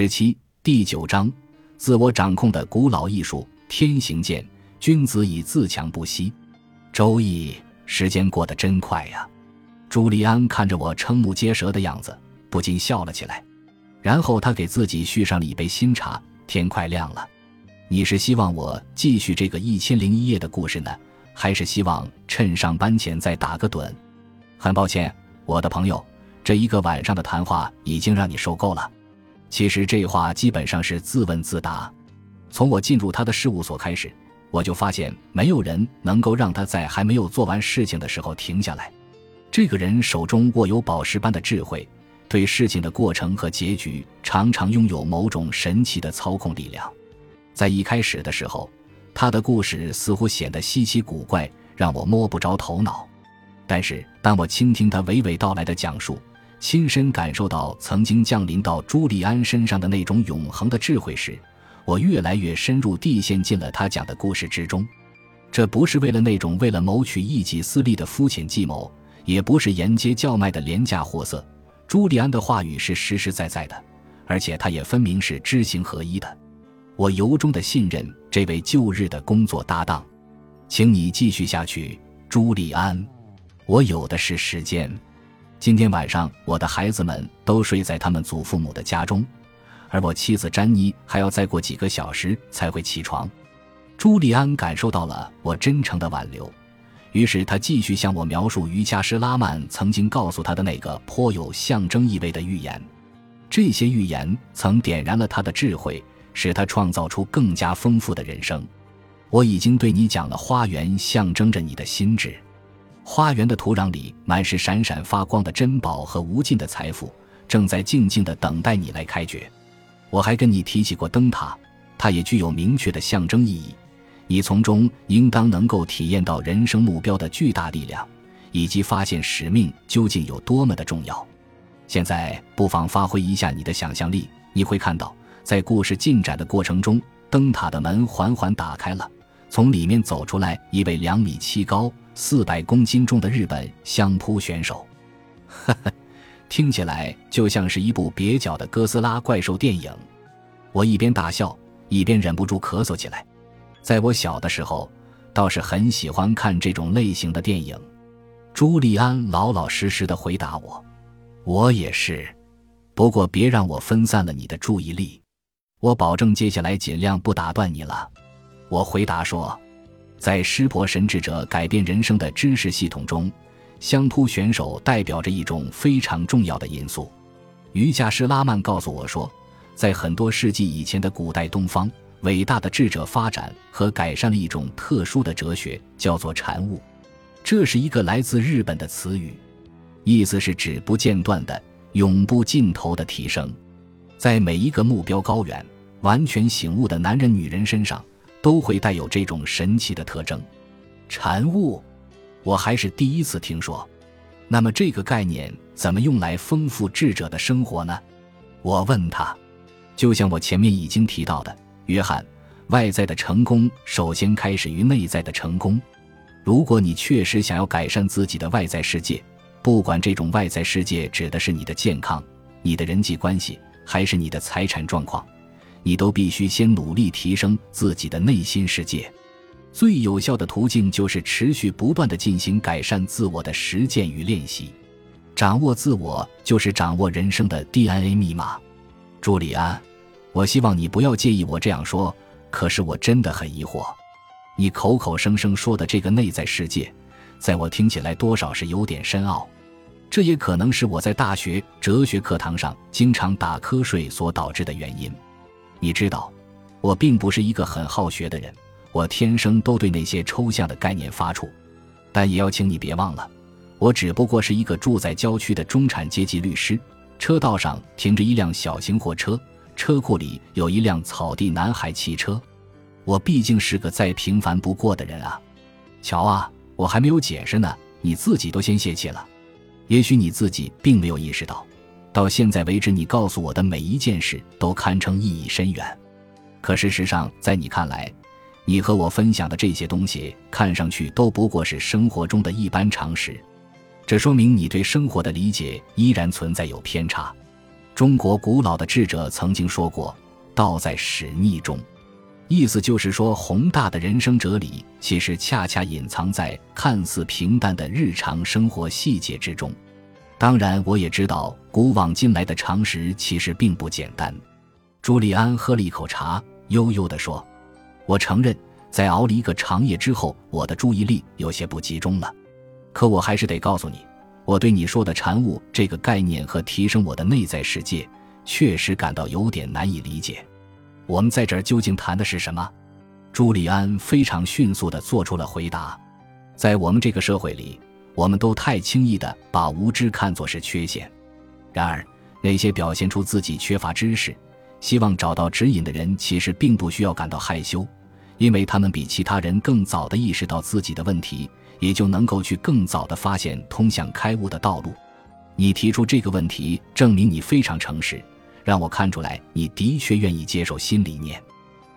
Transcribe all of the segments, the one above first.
十七第九章，自我掌控的古老艺术。天行健，君子以自强不息。周易，时间过得真快呀！朱利安看着我瞠目结舌的样子，不禁笑了起来。然后他给自己续上了一杯新茶。天快亮了，你是希望我继续这个一千零一夜的故事呢，还是希望趁上班前再打个盹？很抱歉，我的朋友，这一个晚上的谈话已经让你受够了。其实这话基本上是自问自答。从我进入他的事务所开始，我就发现没有人能够让他在还没有做完事情的时候停下来。这个人手中握有宝石般的智慧，对事情的过程和结局常常拥有某种神奇的操控力量。在一开始的时候，他的故事似乎显得稀奇古怪，让我摸不着头脑。但是当我倾听他娓娓道来的讲述，亲身感受到曾经降临到朱利安身上的那种永恒的智慧时，我越来越深入地陷进了他讲的故事之中，这不是为了那种为了谋取一己私利的肤浅计谋，也不是沿街叫卖的廉价货色。朱利安的话语是实实在在的，而且他也分明是知行合一的。我由衷的信任这位旧日的工作搭档，请你继续下去，朱利安。我有的是时间。今天晚上，我的孩子们都睡在他们祖父母的家中。而我妻子詹妮还要再过几个小时才会起床。朱利安感受到了我真诚的挽留，于是他继续向我描述瑜伽师拉曼曾经告诉他的那个颇有象征意味的预言。这些预言曾点燃了他的智慧，使他创造出更加丰富的人生。我已经对你讲了，花园象征着你的心智，花园的土壤里满是闪闪发光的珍宝和无尽的财富，正在静静地等待你来开掘。我还跟你提起过灯塔，它也具有明确的象征意义。你从中应当能够体验到人生目标的巨大力量，以及发现使命究竟有多么的重要。现在不妨发挥一下你的想象力，你会看到，在故事进展的过程中，灯塔的门缓缓打开了，从里面走出来一位两米七高、四百公斤重的日本相扑选手。呵呵。听起来就像是一部蹩脚的哥斯拉怪兽电影，我一边大笑一边忍不住咳嗽起来。在我小的时候，倒是很喜欢看这种类型的电影。朱利安老老实实的回答我：“我也是，不过别让我分散了你的注意力。我保证接下来尽量不打断你了。”我回答说：“在湿婆神智者改变人生的知识系统中。”相扑选手代表着一种非常重要的因素。瑜伽师拉曼告诉我说，在很多世纪以前的古代东方，伟大的智者发展和改善了一种特殊的哲学，叫做禅悟。这是一个来自日本的词语，意思是指不间断的、永不尽头的提升。在每一个目标高远、完全醒悟的男人、女人身上，都会带有这种神奇的特征。禅悟。我还是第一次听说，那么这个概念怎么用来丰富智者的生活呢？我问他。就像我前面已经提到的，约翰，外在的成功首先开始于内在的成功。如果你确实想要改善自己的外在世界，不管这种外在世界指的是你的健康、你的人际关系，还是你的财产状况，你都必须先努力提升自己的内心世界。最有效的途径就是持续不断的进行改善自我的实践与练习，掌握自我就是掌握人生的 DNA 密码。朱利安，我希望你不要介意我这样说，可是我真的很疑惑，你口口声声说的这个内在世界，在我听起来多少是有点深奥，这也可能是我在大学哲学课堂上经常打瞌睡所导致的原因。你知道，我并不是一个很好学的人。我天生都对那些抽象的概念发怵，但也要请你别忘了，我只不过是一个住在郊区的中产阶级律师。车道上停着一辆小型货车，车库里有一辆草地男孩汽车。我毕竟是个再平凡不过的人啊！瞧啊，我还没有解释呢，你自己都先泄气了。也许你自己并没有意识到，到现在为止，你告诉我的每一件事都堪称意义深远。可事实上，在你看来，你和我分享的这些东西，看上去都不过是生活中的一般常识，这说明你对生活的理解依然存在有偏差。中国古老的智者曾经说过：“道在始逆中。”意思就是说，宏大的人生哲理其实恰恰隐藏在看似平淡的日常生活细节之中。当然，我也知道古往今来的常识其实并不简单。朱利安喝了一口茶，悠悠地说：“我承认，在熬了一个长夜之后，我的注意力有些不集中了。可我还是得告诉你，我对你说的禅悟这个概念和提升我的内在世界，确实感到有点难以理解。”我们在这儿究竟谈的是什么？朱利安非常迅速地做出了回答。在我们这个社会里，我们都太轻易地把无知看作是缺陷。然而，那些表现出自己缺乏知识、希望找到指引的人，其实并不需要感到害羞，因为他们比其他人更早地意识到自己的问题，也就能够去更早地发现通向开悟的道路。你提出这个问题，证明你非常诚实。让我看出来，你的确愿意接受新理念。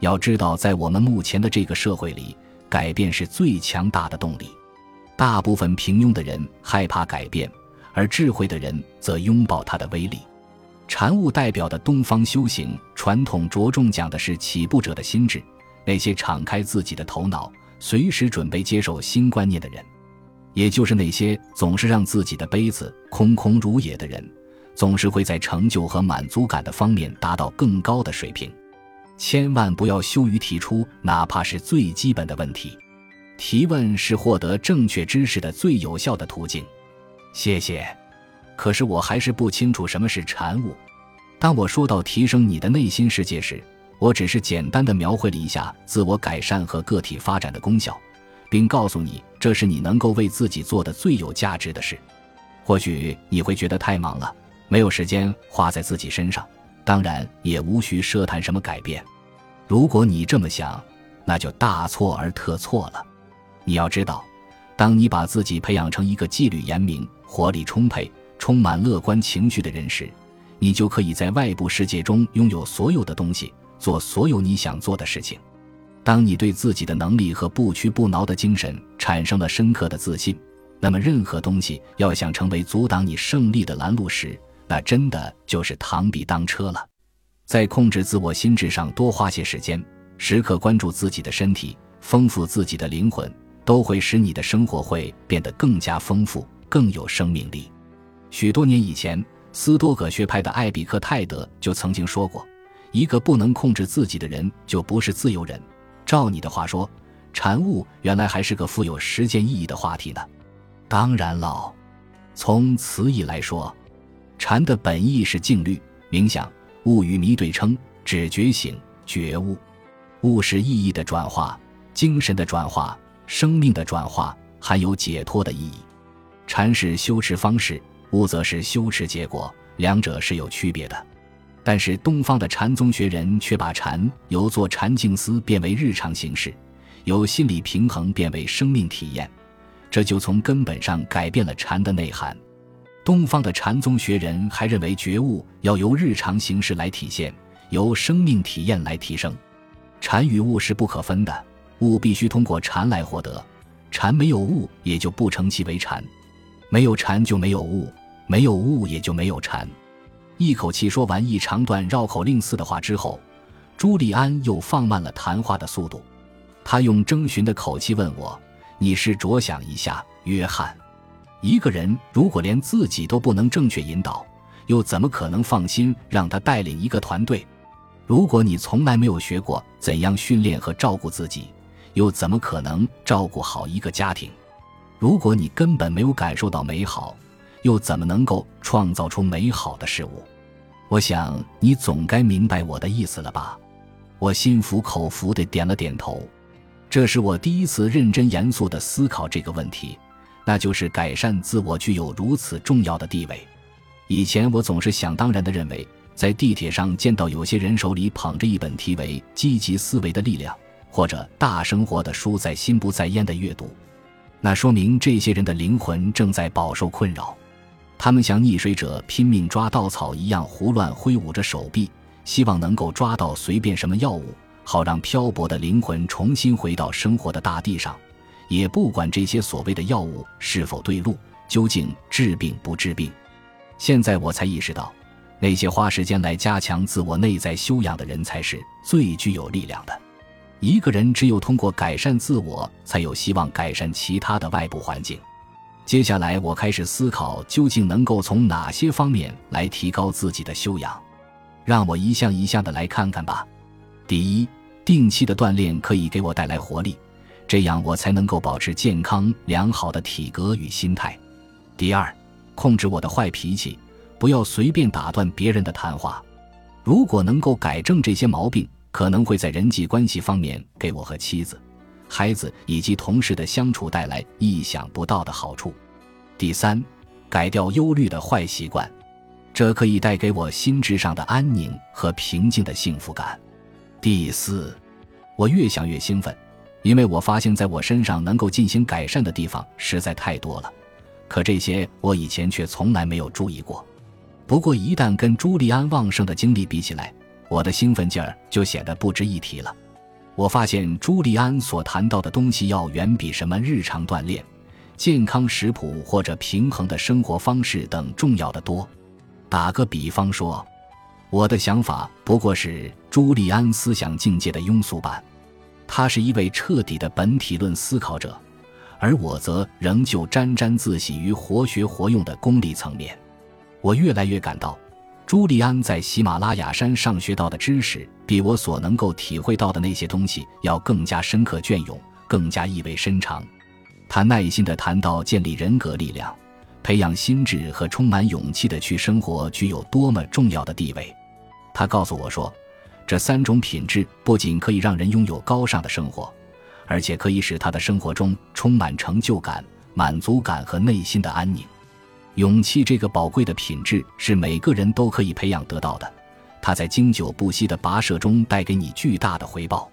要知道，在我们目前的这个社会里，改变是最强大的动力。大部分平庸的人害怕改变，而智慧的人则拥抱它的威力。禅悟代表的东方修行传统，着重讲的是起步者的心智，那些敞开自己的头脑，随时准备接受新观念的人，也就是那些总是让自己的杯子空空如也的人。总是会在成就和满足感的方面达到更高的水平，千万不要羞于提出哪怕是最基本的问题。提问是获得正确知识的最有效的途径。谢谢。可是我还是不清楚什么是禅悟。当我说到提升你的内心世界时，我只是简单的描绘了一下自我改善和个体发展的功效，并告诉你这是你能够为自己做的最有价值的事。或许你会觉得太忙了。没有时间花在自己身上，当然也无需奢谈什么改变。如果你这么想，那就大错而特错了。你要知道，当你把自己培养成一个纪律严明、活力充沛、充满乐观情绪的人时，你就可以在外部世界中拥有所有的东西，做所有你想做的事情。当你对自己的能力和不屈不挠的精神产生了深刻的自信，那么任何东西要想成为阻挡你胜利的拦路石。那真的就是螳臂当车了，在控制自我心智上多花些时间，时刻关注自己的身体，丰富自己的灵魂，都会使你的生活会变得更加丰富，更有生命力。许多年以前，斯多葛学派的艾比克泰德就曾经说过：“一个不能控制自己的人，就不是自由人。”照你的话说，禅悟原来还是个富有实践意义的话题呢。当然了，从词义来说。禅的本意是静虑、冥想，悟与迷对称，指觉醒、觉悟。悟是意义的转化、精神的转化、生命的转化，含有解脱的意义。禅是修持方式，悟则是修持结果，两者是有区别的。但是东方的禅宗学人却把禅由做禅静思变为日常形式，由心理平衡变为生命体验，这就从根本上改变了禅的内涵。东方的禅宗学人还认为，觉悟要由日常形式来体现，由生命体验来提升。禅与悟是不可分的，物必须通过禅来获得，禅没有物也就不成其为禅，没有禅就没有物，没有物也就没有禅。一口气说完一长段绕口令似的话之后，朱利安又放慢了谈话的速度，他用征询的口气问我：“你是着想一下，约翰？”一个人如果连自己都不能正确引导，又怎么可能放心让他带领一个团队？如果你从来没有学过怎样训练和照顾自己，又怎么可能照顾好一个家庭？如果你根本没有感受到美好，又怎么能够创造出美好的事物？我想你总该明白我的意思了吧？我心服口服地点了点头。这是我第一次认真严肃地思考这个问题。那就是改善自我具有如此重要的地位。以前我总是想当然地认为，在地铁上见到有些人手里捧着一本题为《积极思维的力量》或者《大生活》的书，在心不在焉的阅读，那说明这些人的灵魂正在饱受困扰。他们像溺水者拼命抓稻草一样胡乱挥舞着手臂，希望能够抓到随便什么药物，好让漂泊的灵魂重新回到生活的大地上。也不管这些所谓的药物是否对路，究竟治病不治病。现在我才意识到，那些花时间来加强自我内在修养的人才是最具有力量的。一个人只有通过改善自我，才有希望改善其他的外部环境。接下来，我开始思考，究竟能够从哪些方面来提高自己的修养。让我一项一项的来看看吧。第一，定期的锻炼可以给我带来活力，这样我才能够保持健康良好的体格与心态。第二，控制我的坏脾气，不要随便打断别人的谈话。如果能够改正这些毛病，可能会在人际关系方面给我和妻子。孩子以及同事的相处带来意想不到的好处。第三，改掉忧虑的坏习惯，这可以带给我心智上的安宁和平静的幸福感。第四，我越想越兴奋，因为我发现在我身上能够进行改善的地方实在太多了，可这些我以前却从来没有注意过。不过一旦跟朱利安旺盛的精力比起来，我的兴奋劲儿就显得不值一提了。我发现朱利安所谈到的东西要远比什么日常锻炼、健康食谱或者平衡的生活方式等重要的多。打个比方说，我的想法不过是朱利安思想境界的庸俗版。他是一位彻底的本体论思考者，而我则仍旧沾沾自喜于活学活用的功利层面。我越来越感到。朱利安在喜马拉雅山上学到的知识，比我所能够体会到的那些东西要更加深刻隽永，更加意味深长。他耐心地谈到建立人格力量、培养心智和充满勇气的去生活具有多么重要的地位。他告诉我说，这三种品质不仅可以让人拥有高尚的生活，而且可以使他的生活中充满成就感、满足感和内心的安宁。勇气这个宝贵的品质是每个人都可以培养得到的，它在经久不息的跋涉中带给你巨大的回报。